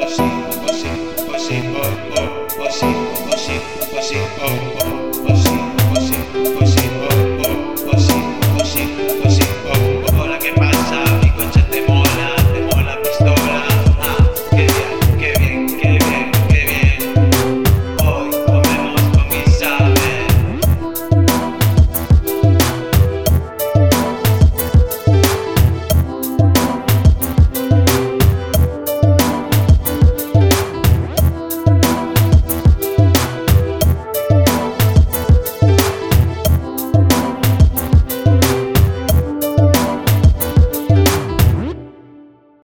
push it, push it, push it.